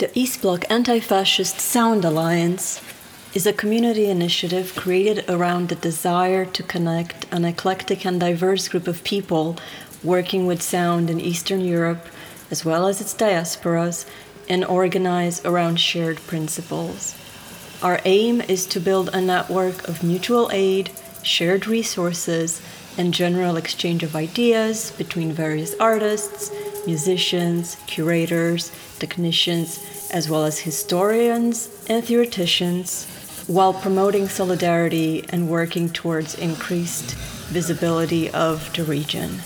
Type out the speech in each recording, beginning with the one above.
The East Bloc Anti Fascist Sound Alliance is a community initiative created around the desire to connect an eclectic and diverse group of people working with sound in Eastern Europe, as well as its diasporas, and organize around shared principles. Our aim is to build a network of mutual aid, shared resources, and general exchange of ideas between various artists, musicians, curators, technicians, as well as historians and theoreticians, while promoting solidarity and working towards increased visibility of the region.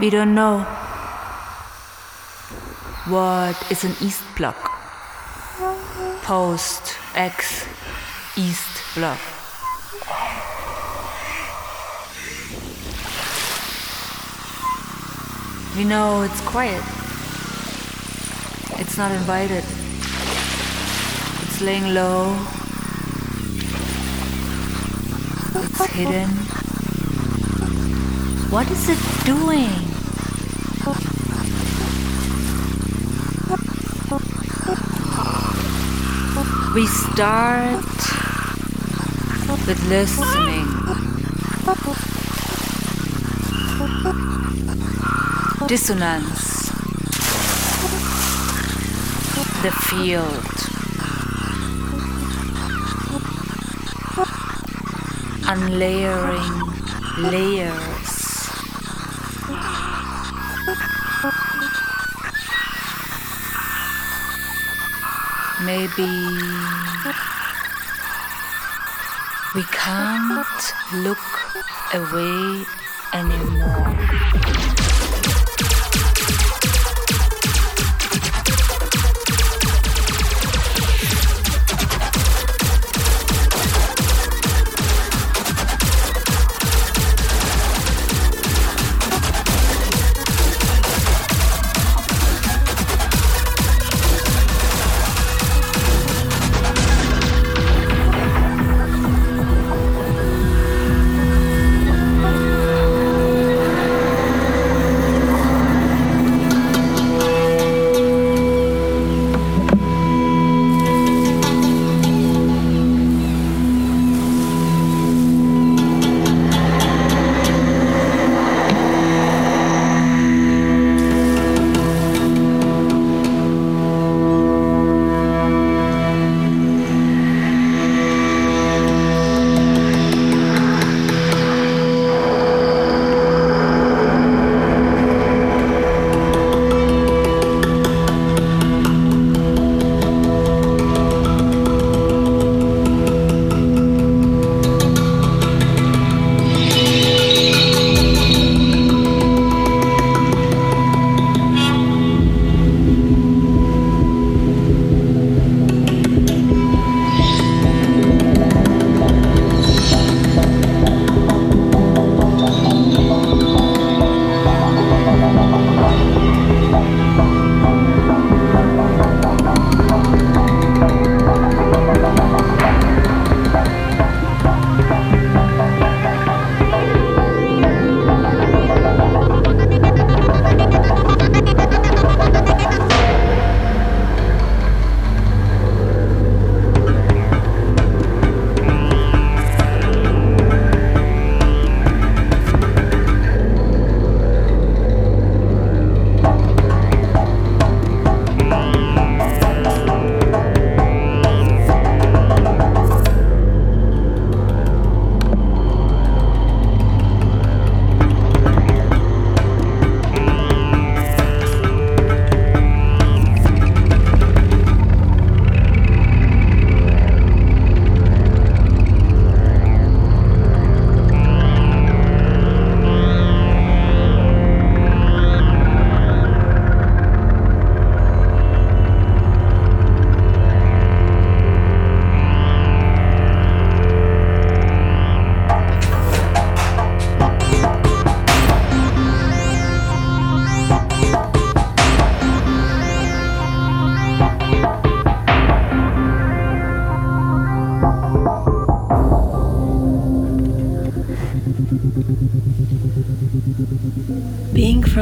We don't know what is an East Bloc, post X East Bloc. We know it's quiet. It's not invited. It's laying low. It's hidden. What is it doing? We start with listening. Dissonance. The field. Unlayering layers. Maybe We can't look away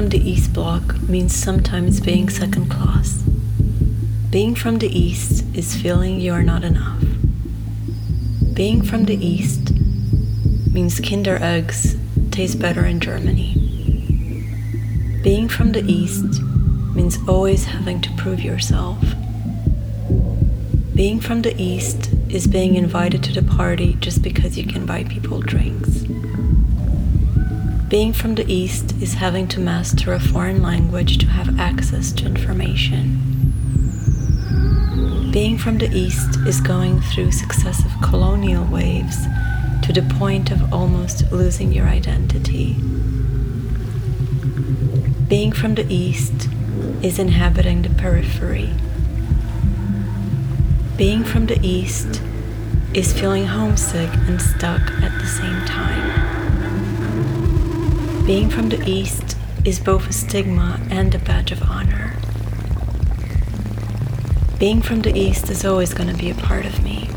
means sometimes being second class. Being from the East is feeling you are not enough. Being from the East means Kinder eggs taste better in Germany. Being from the East means always having to prove yourself. Being from the East is being invited to the party just because you can buy people drinks. Being from the East is having to master a foreign language to have access to information. Being from the East is going through successive colonial waves to the point of almost losing your identity. Being from the East is inhabiting the periphery. Being from the East is feeling homesick and stuck at the same time. Being from the East is both a stigma and a badge of honor. Being from the East is always going to be a part of me.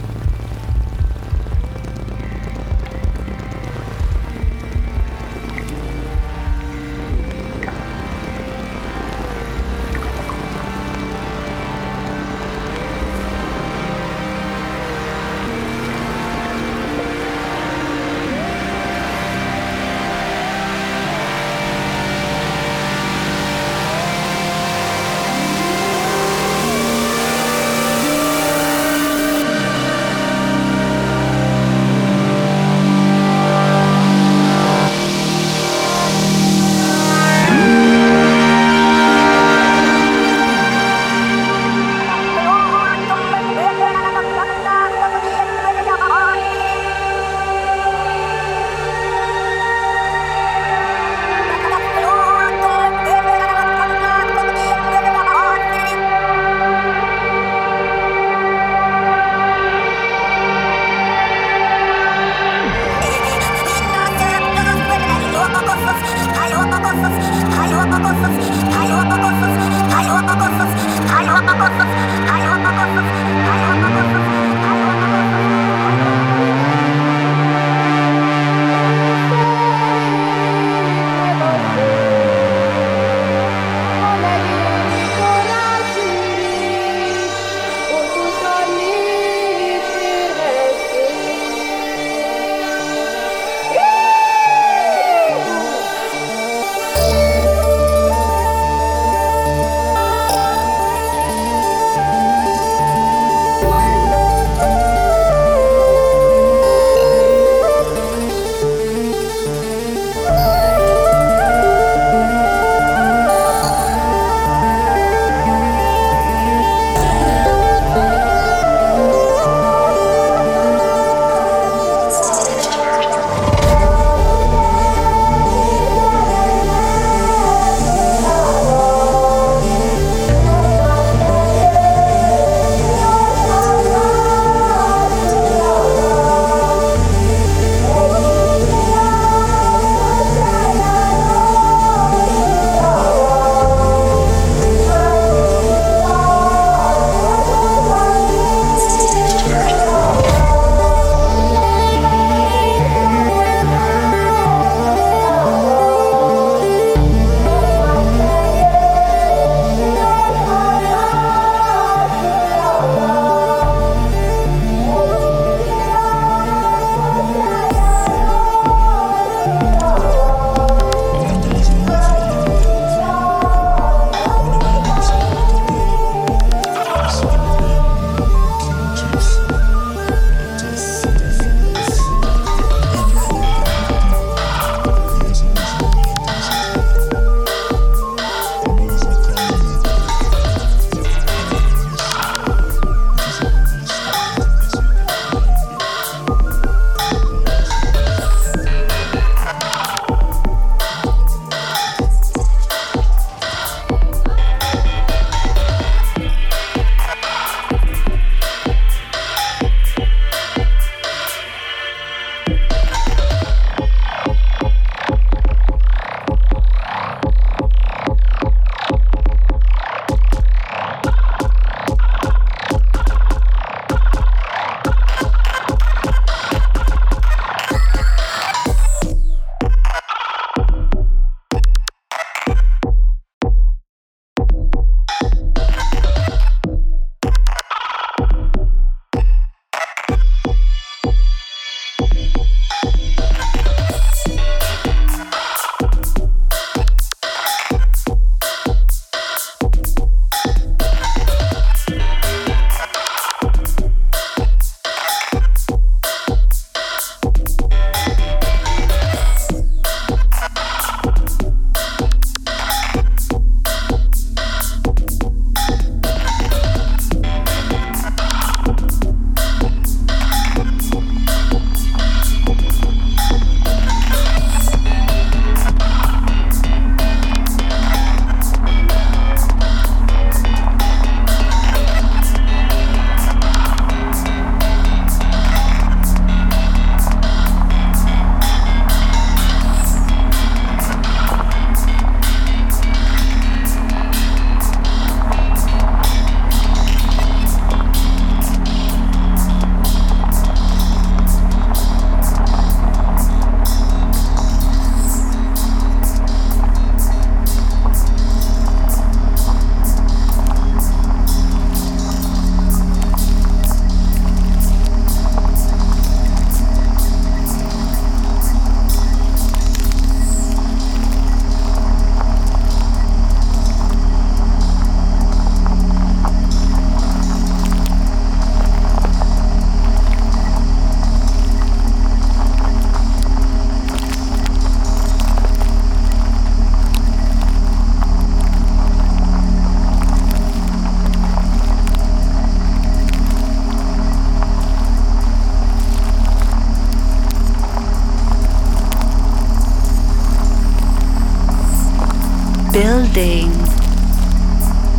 Building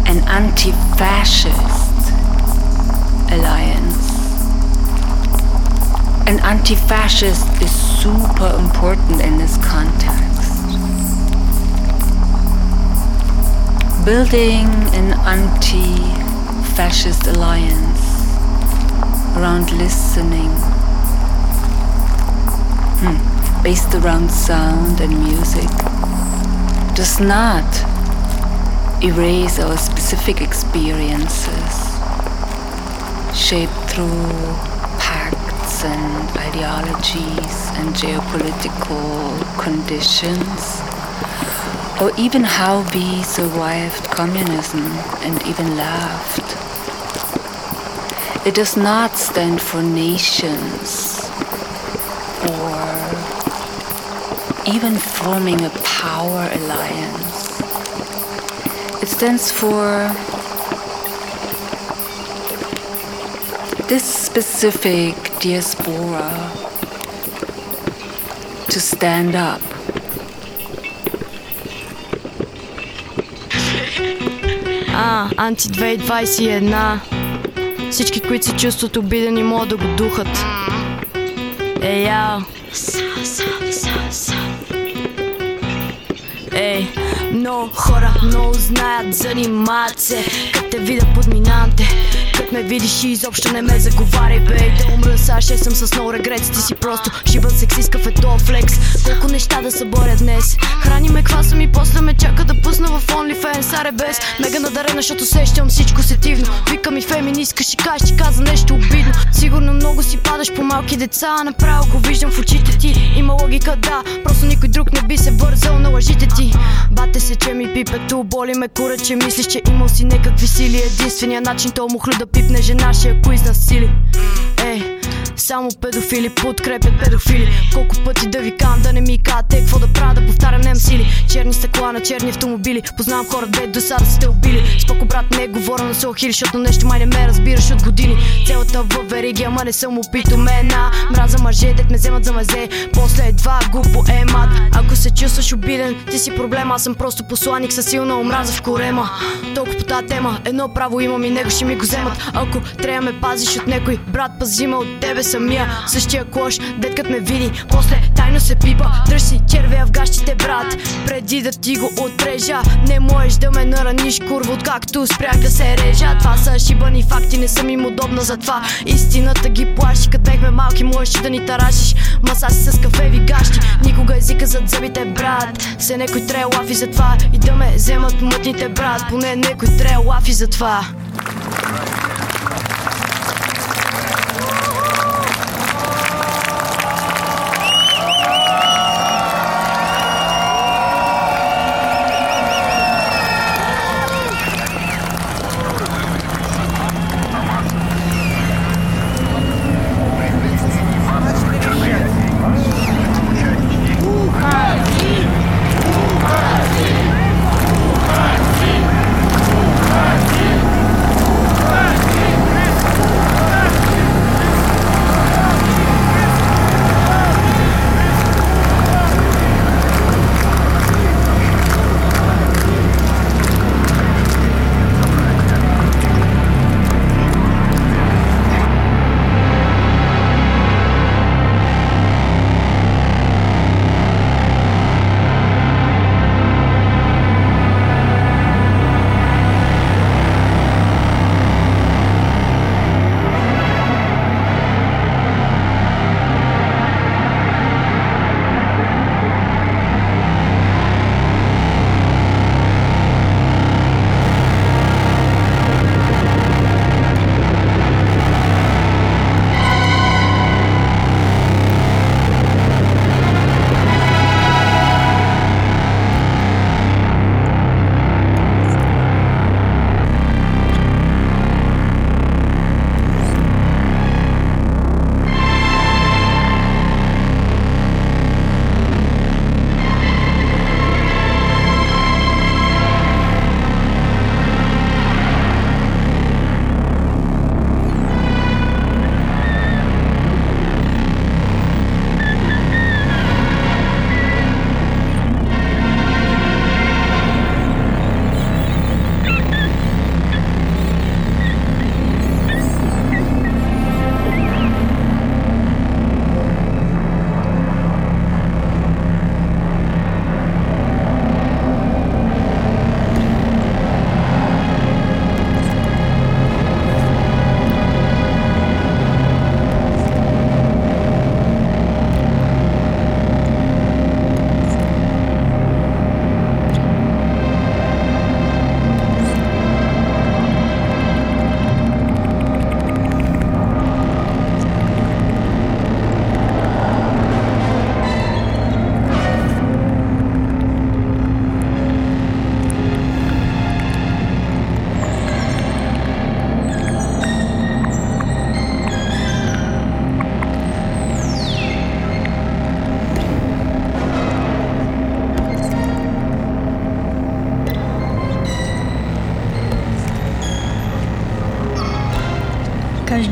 an anti fascist alliance. An anti fascist is super important in this context. Building an anti fascist alliance around listening, hmm. based around sound and music, does not erase our specific experiences, shaped through pacts and ideologies and geopolitical conditions, or even how we survived communism and even laughed. It does not stand for nations or even forming a power alliance. It stands for this specific diaspora to stand up. А, Анти 2021 Всички, които се чувстват обидени, могат да го духат Ей, яо Ей, Много хора много знаят, занимават се Как те видят подминанте Как ме видиш и изобщо не ме заговаряй, бей Да умра са, ще съм с много регрет Ти си просто шибан сексистка в ето флекс. Колко неща да съборя днес? Храни ме кваса ми, после ме чака да пусна в OnlyFans. Аре без мега надарена, защото сещам всичко сетивно. Вика ми феминистка, ще кажеш, че каза нещо обидно. Сигурно много си падаш по малки деца Направо го виждам в очите ти. Има логика, да, просто никой друг не би се вързал на лъжите ти. Бате се, че ми пипето, боли ме кура, че мислиш, че имал си някакви сили. Единствения начин то мухлю да пипне жена ще ако изнасили Ей, само педофили подкрепят педофили. Колко пъти да ви кам да не ми кажете какво да правя да повтарям нем сили. Черни стъкла на черни автомобили. Познавам хора, де до сега сте убили. Споко брат не говоря на Сохили, защото нещо май не ме разбираш от години. Целата в вериги, ама не съм опито. Мена Мраза мъже, дет ме вземат за мазе. После едва го поемат. Ако се чувстваш обиден, ти си проблем. Аз съм просто посланик със силна омраза в корема. Толкова по тази тема, едно право имам и него ще ми го вземат. Ако трябва ме пазиш от някой брат, пази ме от тебе самия Същия клош, деткът ме види, после тайно се пипа Дръж си червея в гащите брат, преди да ти го отрежа Не можеш да ме нараниш курва, откакто спрях да се режа. Това са шибани факти, не съм им удобна за това. Истината ги плаши, като бехме малки, можеш да ни тарашиш. Маса си с кафеви гащи, никога езика зад зъбите брат. Се некой трябва лафи за това и да ме вземат мътните брат. Поне некой трябва лафи за това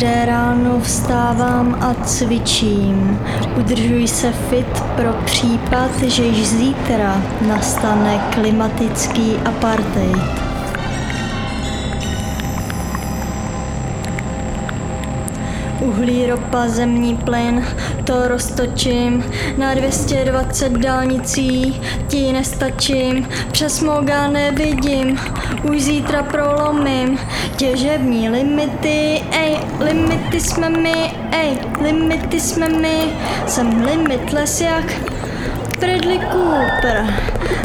Každé ráno vstávám a cvičím. Udržuji se fit pro případ, že již zítra nastane klimatický apartheid. Uhlí, ropa, zemní plyn, to roztočím na 220 dálnicí, ti nestačím, přes moga nevidím, už zítra prolomím těžební limity, ej, limity jsme my, ej, limity jsme my, jsem limitless jak Bradley Cooper,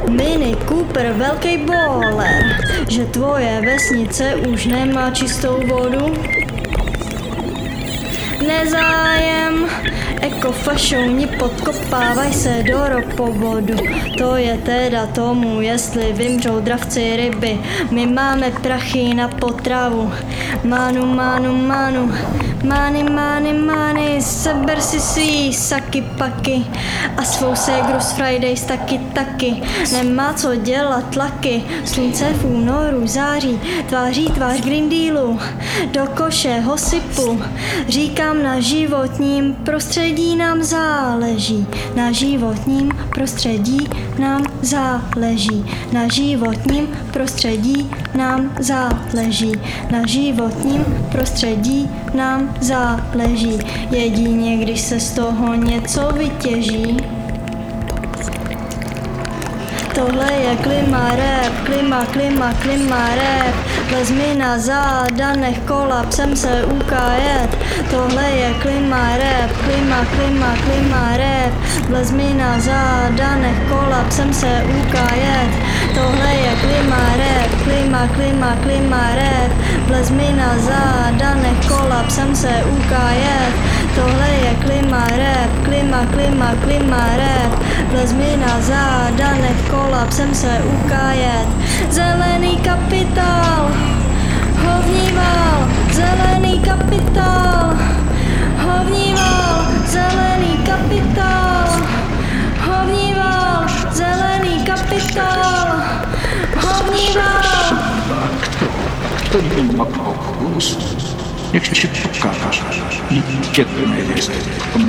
Mini Cooper, velký bowler, že tvoje vesnice už nemá čistou vodu? Nezájem. Ekofašouni podkopávaj se do ropovodu. To je teda tomu, jestli vymřou dravci ryby. My máme prachy na potravu. Manu, manu, manu. Mány, mány, mány, seber si svý saky paky. A svou ségru z Fridays taky taky. Nemá co dělat tlaky, slunce v únoru září, tváří tvář Green Dealu, do koše ho sypu. Říkám na životním prostředí nám záleží, na životním prostředí nám záleží, na životním prostředí nám záleží, na životním prostředí nám záleží. Jedině, když se z toho něco vytěží, Tohle je klima rap, klima, klima, klima rap. Vezmi na záda, nech kolapsem se ukájet. Tohle je klima rap, klima, klima, klima rap. Vezmi na záda, nech kolapsem se ukájet. Tohle je klima rap, klima, klima, klima rap. Vezmi na záda, nech kolapsem se ukájet. Tohle je klima rap, klima, klima, klima rap. Vezmi na záda, nech kolapsem kolapsem se ukájet. Zelený kapitál, ho vnímal, zelený kapitál, ho vnímal, zelený kapitál, ho vnímal, zelený kapitál, ho vnímal. Který má pokus, jak si pokáš, nikdy nevědět, to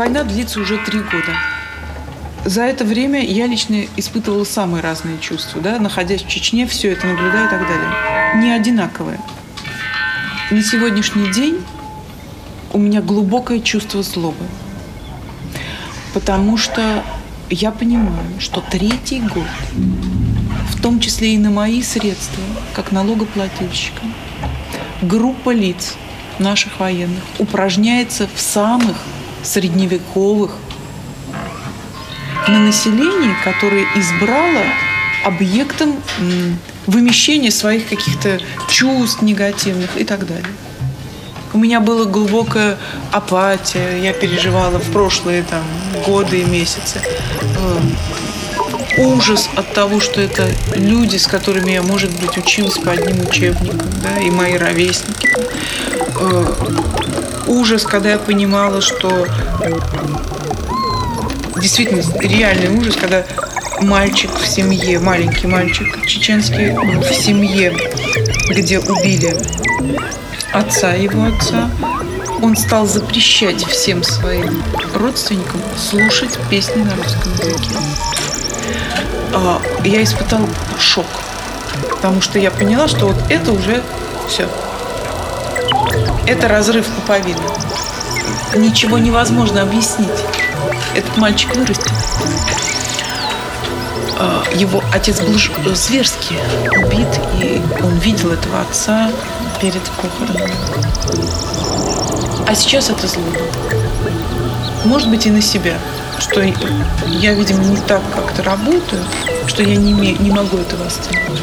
Война длится уже три года. За это время я лично испытывала самые разные чувства, да, находясь в Чечне, все это наблюдая и так далее. Не одинаковые. На сегодняшний день у меня глубокое чувство злобы. Потому что я понимаю, что третий год, в том числе и на мои средства, как налогоплательщика, группа лиц наших военных упражняется в самых средневековых на населении, которое избрало объектом вымещения своих каких-то чувств негативных и так далее. У меня была глубокая апатия, я переживала в прошлые там, годы и месяцы. Э, ужас от того, что это люди, с которыми я, может быть, училась по одним учебникам, да, и мои ровесники. Э, ужас, когда я понимала, что действительно реальный ужас, когда мальчик в семье, маленький мальчик чеченский в семье, где убили отца, его отца, он стал запрещать всем своим родственникам слушать песни на русском языке. А, я испытала шок, потому что я поняла, что вот это уже все. Это разрыв пуповины. Ничего невозможно объяснить. Этот мальчик вырастет. А, его отец был зверски убит, и он видел этого отца перед похоронами. А сейчас это зло. Может быть, и на себя. Что я, видимо, не так как-то работаю, что я не, не могу этого остановить.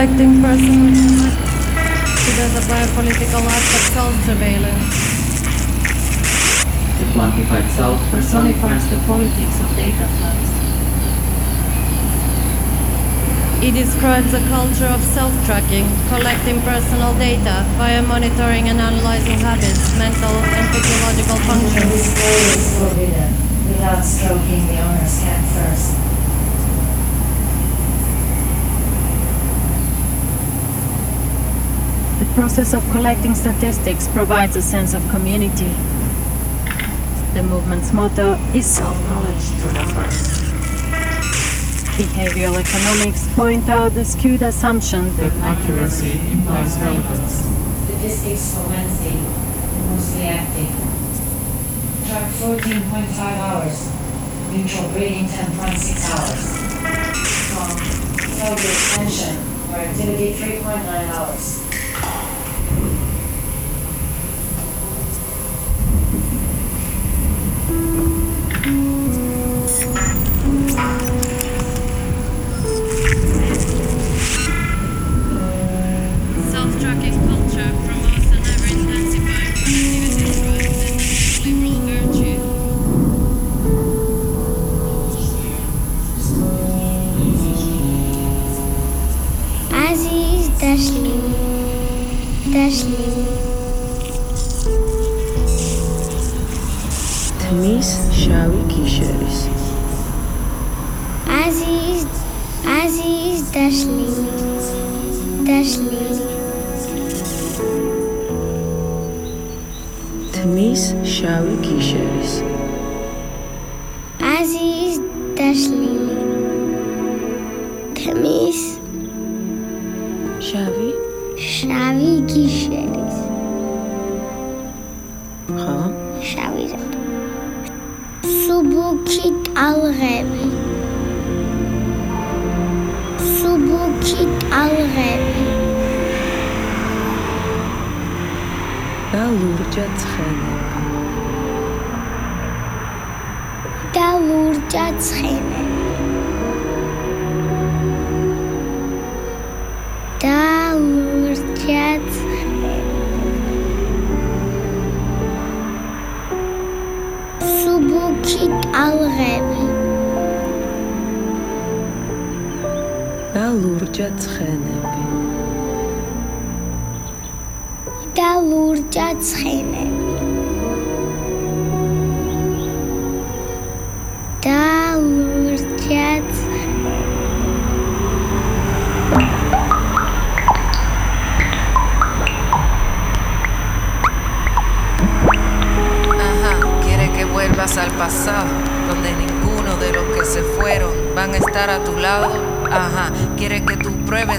Collecting personal to the biopolitical act of self-surveillance. The quantified self personifies the politics of data flows. It describes a culture of self-tracking, collecting personal data via monitoring and analyzing habits, mental and physiological functions. Display is forbidden without stroking the owner's hand first. Process of collecting statistics provides a sense of community. The movement's motto is self-knowledge to the. Behavioral economics point out the skewed assumption that accuracy implies relevance. Statistics for Wednesday, mostly active. Track 14.5 hours. Neutral breeding 10.6 hours. From failure extension or activity 3.9 hours. Miss Shari Kisheris. Aziz, Aziz Dashli, Dashli. Tmiz Shari Kisheris. Aziz Dashli.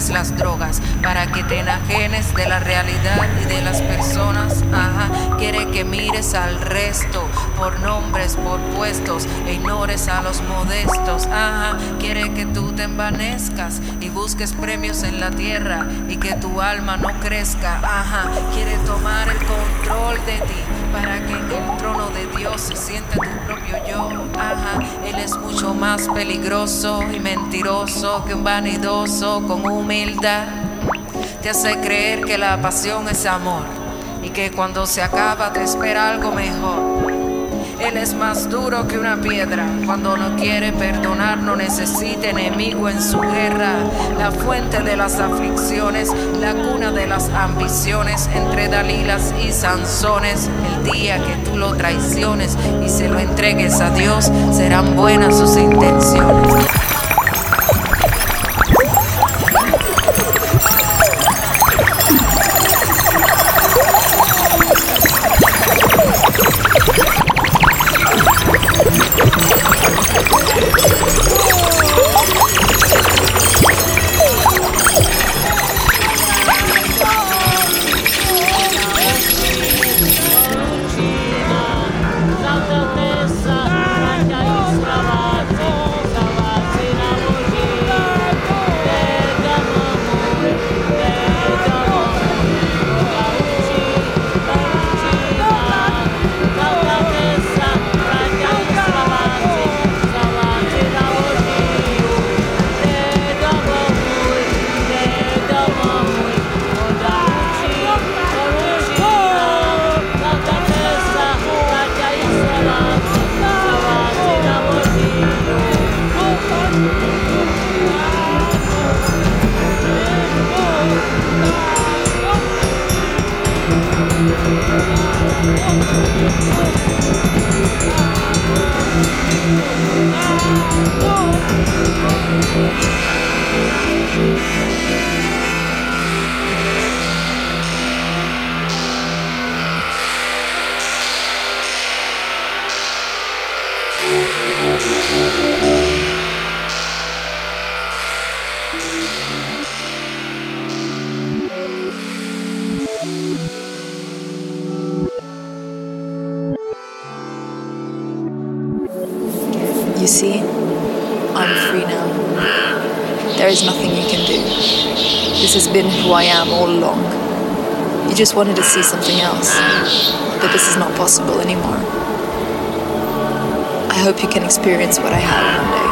Las drogas para que te enajenes de la realidad y de las personas. Ajá, quiere que mires al resto por nombres, por puestos e ignores a los modestos. Ajá, quiere que tú te envanezcas y busques premios en la tierra y que tu alma no crezca. Ajá, quiere tomar el control de ti para que en el trono de Dios se siente tu propio yo. Ajá, Él es mucho más peligroso y mentiroso que un vanidoso con humildad. Te hace creer que la pasión es amor y que cuando se acaba te espera algo mejor. Él es más duro que una piedra. Cuando no quiere perdonar, no necesita enemigo en su guerra. La fuente de las aflicciones, la cuna de las ambiciones, entre Dalilas y Sansones. El día que tú lo traiciones y se lo entregues a Dios, serán buenas sus intenciones. This has been who I am all along. You just wanted to see something else, but this is not possible anymore. I hope you can experience what I have one day.